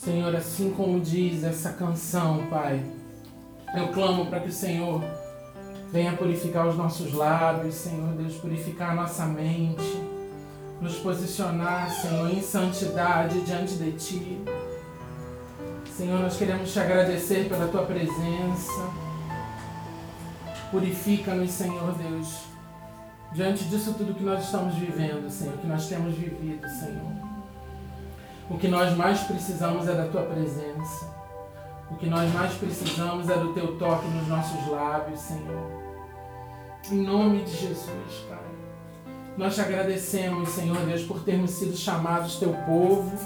Senhor, assim como diz essa canção, Pai, eu clamo para que o Senhor venha purificar os nossos lábios, Senhor Deus, purificar a nossa mente, nos posicionar, Senhor, em santidade diante de Ti. Senhor, nós queremos te agradecer pela Tua presença. Purifica-nos, Senhor Deus, diante disso tudo que nós estamos vivendo, Senhor, que nós temos vivido, Senhor. O que nós mais precisamos é da Tua presença. O que nós mais precisamos é do Teu toque nos nossos lábios, Senhor. Em nome de Jesus, Pai. Nós te agradecemos, Senhor Deus, por termos sido chamados Teu povo,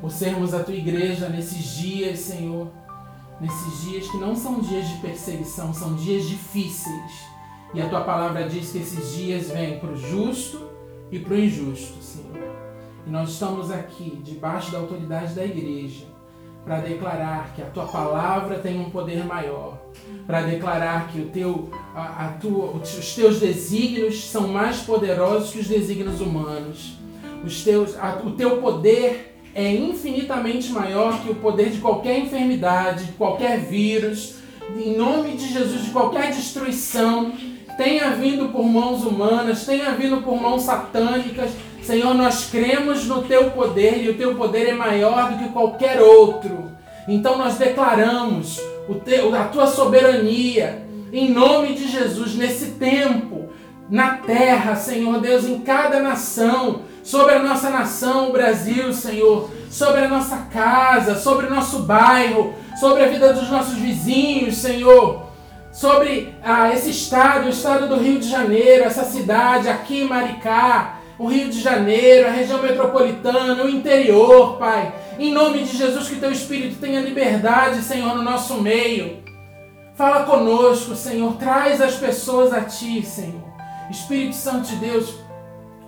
por sermos a Tua igreja nesses dias, Senhor. Nesses dias que não são dias de perseguição, são dias difíceis. E a Tua palavra diz que esses dias vêm para o justo e para o injusto, Senhor. E nós estamos aqui, debaixo da autoridade da igreja, para declarar que a tua palavra tem um poder maior, para declarar que o teu, a, a tua, os teus desígnios são mais poderosos que os desígnios humanos. Os teus, a, o teu poder é infinitamente maior que o poder de qualquer enfermidade, de qualquer vírus, em nome de Jesus, de qualquer destruição, tenha vindo por mãos humanas, tenha vindo por mãos satânicas, Senhor, nós cremos no teu poder e o teu poder é maior do que qualquer outro. Então nós declaramos o teu, a tua soberania em nome de Jesus nesse tempo, na terra, Senhor Deus, em cada nação, sobre a nossa nação, o Brasil, Senhor, sobre a nossa casa, sobre o nosso bairro, sobre a vida dos nossos vizinhos, Senhor, sobre ah, esse estado, o estado do Rio de Janeiro, essa cidade aqui, Maricá o Rio de Janeiro, a região metropolitana, o interior, Pai. Em nome de Jesus, que Teu Espírito tenha liberdade, Senhor, no nosso meio. Fala conosco, Senhor. Traz as pessoas a Ti, Senhor. Espírito Santo de Deus,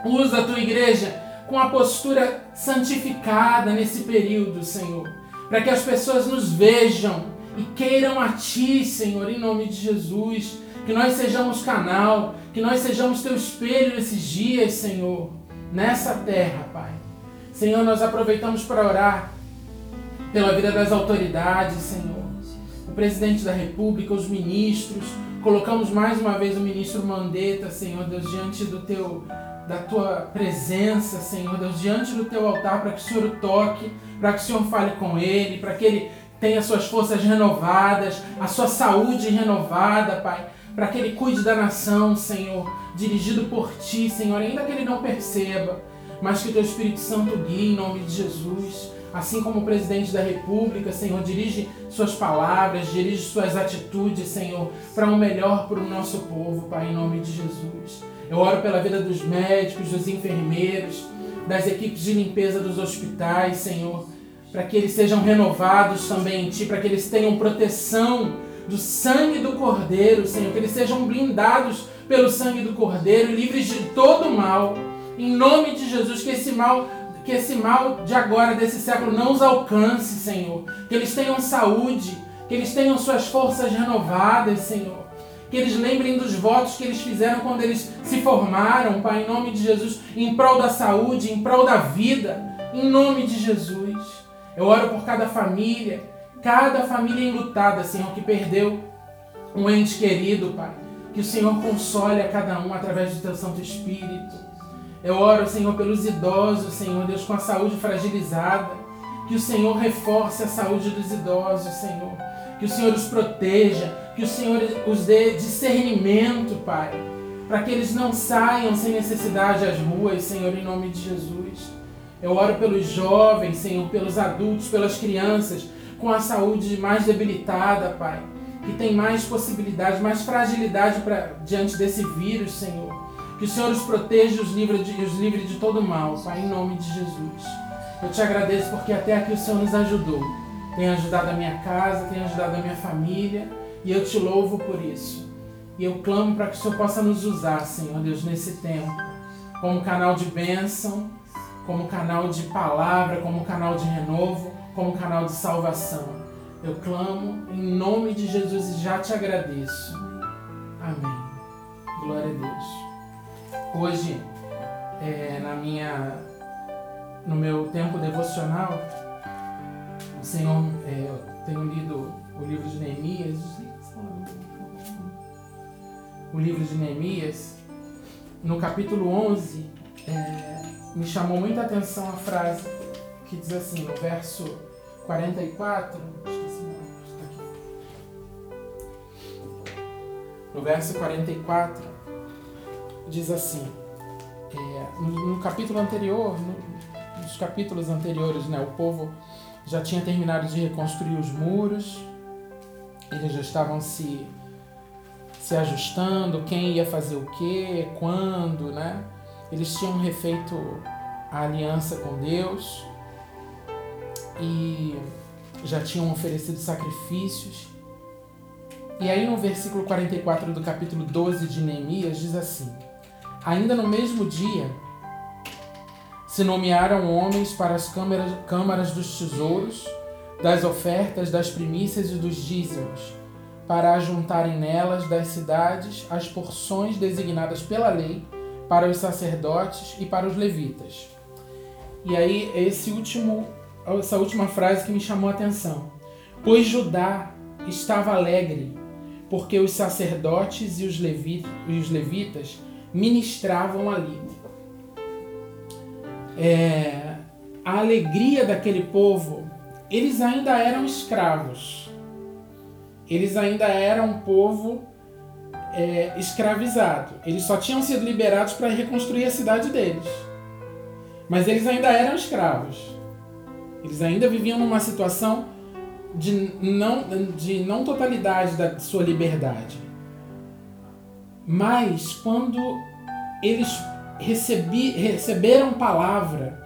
usa a Tua igreja com a postura santificada nesse período, Senhor. Para que as pessoas nos vejam e queiram a Ti, Senhor, em nome de Jesus que nós sejamos canal, que nós sejamos teu espelho nesses dias, Senhor, nessa terra, Pai. Senhor, nós aproveitamos para orar pela vida das autoridades, Senhor. O presidente da República, os ministros, colocamos mais uma vez o ministro Mandetta, Senhor Deus, diante do teu da tua presença, Senhor Deus, diante do teu altar, para que o Senhor toque, para que o Senhor fale com ele, para que ele tenha suas forças renovadas, a sua saúde renovada, Pai para que Ele cuide da nação, Senhor, dirigido por Ti, Senhor, ainda que Ele não perceba, mas que o Teu Espírito Santo guie em nome de Jesus. Assim como o presidente da República, Senhor, dirige suas palavras, dirige suas atitudes, Senhor, para o um melhor para o nosso povo, Pai, em nome de Jesus. Eu oro pela vida dos médicos, dos enfermeiros, das equipes de limpeza dos hospitais, Senhor, para que eles sejam renovados também em Ti, para que eles tenham proteção do sangue do Cordeiro, Senhor, que eles sejam blindados pelo sangue do Cordeiro, livres de todo mal. Em nome de Jesus, que esse mal, que esse mal de agora desse século não os alcance, Senhor. Que eles tenham saúde, que eles tenham suas forças renovadas, Senhor. Que eles lembrem dos votos que eles fizeram quando eles se formaram, Pai, em nome de Jesus, em prol da saúde, em prol da vida, em nome de Jesus. Eu oro por cada família, cada família enlutada, Senhor, que perdeu um ente querido, Pai. Que o Senhor console a cada um através do Teu Santo Espírito. Eu oro, Senhor, pelos idosos, Senhor, Deus, com a saúde fragilizada. Que o Senhor reforce a saúde dos idosos, Senhor. Que o Senhor os proteja. Que o Senhor os dê discernimento, Pai. Para que eles não saiam sem necessidade às ruas, Senhor, em nome de Jesus. Eu oro pelos jovens, Senhor, pelos adultos, pelas crianças, com a saúde mais debilitada, Pai, que tem mais possibilidade, mais fragilidade pra, diante desse vírus, Senhor. Que o Senhor os proteja e os livre de, os livre de todo mal, Pai, em nome de Jesus. Eu te agradeço porque até aqui o Senhor nos ajudou. Tem ajudado a minha casa, tem ajudado a minha família, e eu te louvo por isso. E eu clamo para que o Senhor possa nos usar, Senhor Deus, nesse tempo, como canal de bênção, como canal de palavra, como canal de renovo como canal de salvação. Eu clamo em nome de Jesus e já te agradeço. Amém. Glória a Deus. Hoje, é, na minha, no meu tempo devocional, o Senhor, é, eu tenho lido o livro de Neemias, o livro de Neemias, no capítulo 11, é, me chamou muita atenção a frase que diz assim, no verso 44, esqueci está aqui. No verso 44, diz assim, é, no, no, capítulo anterior, no, nos capítulos anteriores, né, o povo já tinha terminado de reconstruir os muros, eles já estavam se, se ajustando, quem ia fazer o que, quando, né? Eles tinham refeito a aliança com Deus e já tinham oferecido sacrifícios. E aí no versículo 44 do capítulo 12 de Neemias diz assim: Ainda no mesmo dia se nomearam homens para as câmaras, câmaras dos tesouros, das ofertas, das primícias e dos dízimos, para ajuntarem nelas das cidades as porções designadas pela lei para os sacerdotes e para os levitas. E aí esse último, essa última frase que me chamou a atenção. Pois Judá estava alegre, porque os sacerdotes e os, e os levitas ministravam ali. É, a alegria daquele povo, eles ainda eram escravos. Eles ainda eram um povo é, escravizado. Eles só tinham sido liberados para reconstruir a cidade deles. Mas eles ainda eram escravos. Eles ainda viviam numa situação de não, de não totalidade da sua liberdade. Mas quando eles recebi, receberam palavra,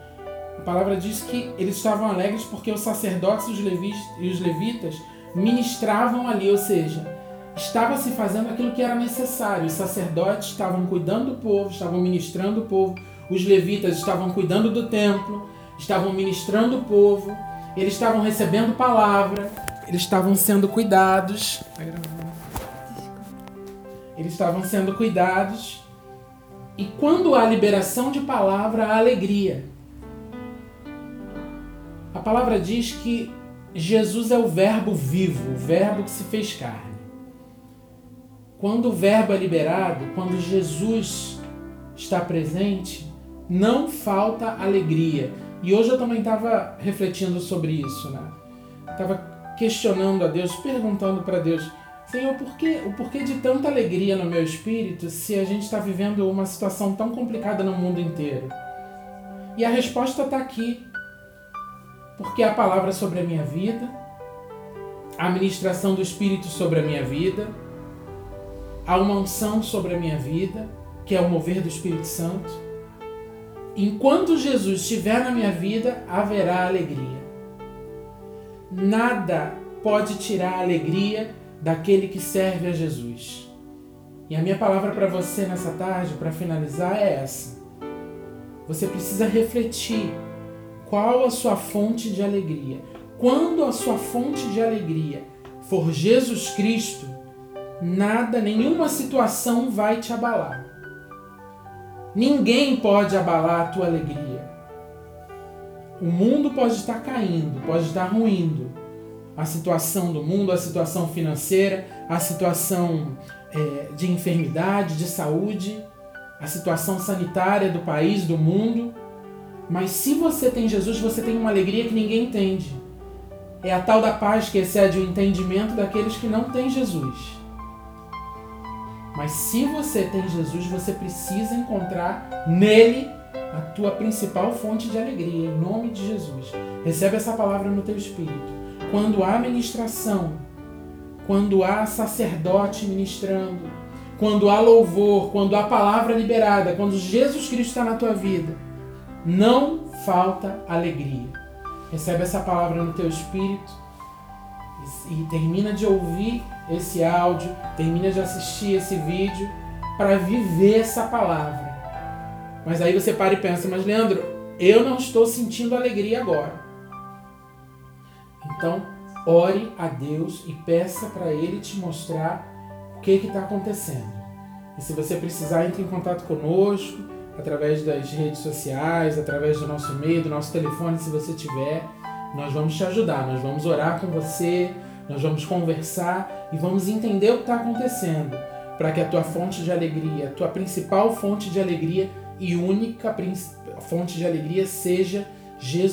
a palavra diz que eles estavam alegres porque os sacerdotes e os, levitas, ministravam ali, ou seja, estava se fazendo aquilo que era necessário. Os sacerdotes estavam cuidando do povo, estavam ministrando o povo, os levitas estavam cuidando do templo, estavam ministrando o povo, eles estavam recebendo palavra, eles estavam sendo cuidados. Eles estavam sendo cuidados. E quando há liberação de palavra, há alegria. A palavra diz que Jesus é o Verbo vivo, o Verbo que se fez carne. Quando o Verbo é liberado, quando Jesus está presente, não falta alegria. E hoje eu também estava refletindo sobre isso, né? Estava questionando a Deus, perguntando para Deus, Senhor, por que, o porquê de tanta alegria no meu espírito se a gente está vivendo uma situação tão complicada no mundo inteiro? E a resposta está aqui. Porque a palavra sobre a minha vida, a ministração do Espírito sobre a minha vida, há uma unção sobre a minha vida, que é o mover do Espírito Santo. Enquanto Jesus estiver na minha vida, haverá alegria. Nada pode tirar a alegria daquele que serve a Jesus. E a minha palavra para você nessa tarde, para finalizar, é essa. Você precisa refletir qual a sua fonte de alegria. Quando a sua fonte de alegria for Jesus Cristo, nada, nenhuma situação vai te abalar. Ninguém pode abalar a tua alegria. O mundo pode estar caindo, pode estar ruindo. A situação do mundo, a situação financeira, a situação é, de enfermidade, de saúde, a situação sanitária do país, do mundo. Mas se você tem Jesus, você tem uma alegria que ninguém entende. É a tal da paz que excede o entendimento daqueles que não têm Jesus. Mas se você tem Jesus, você precisa encontrar nele a tua principal fonte de alegria, em nome de Jesus. Recebe essa palavra no teu espírito. Quando há ministração, quando há sacerdote ministrando, quando há louvor, quando há palavra liberada, quando Jesus Cristo está na tua vida, não falta alegria. Recebe essa palavra no teu espírito e termina de ouvir esse áudio, termina de assistir esse vídeo para viver essa palavra. Mas aí você para e pensa, mas Leandro, eu não estou sentindo alegria agora. Então, ore a Deus e peça para Ele te mostrar o que está acontecendo. E se você precisar, entre em contato conosco através das redes sociais, através do nosso e-mail, do nosso telefone, se você tiver. Nós vamos te ajudar, nós vamos orar com você, nós vamos conversar e vamos entender o que está acontecendo, para que a tua fonte de alegria, a tua principal fonte de alegria e única fonte de alegria seja Jesus.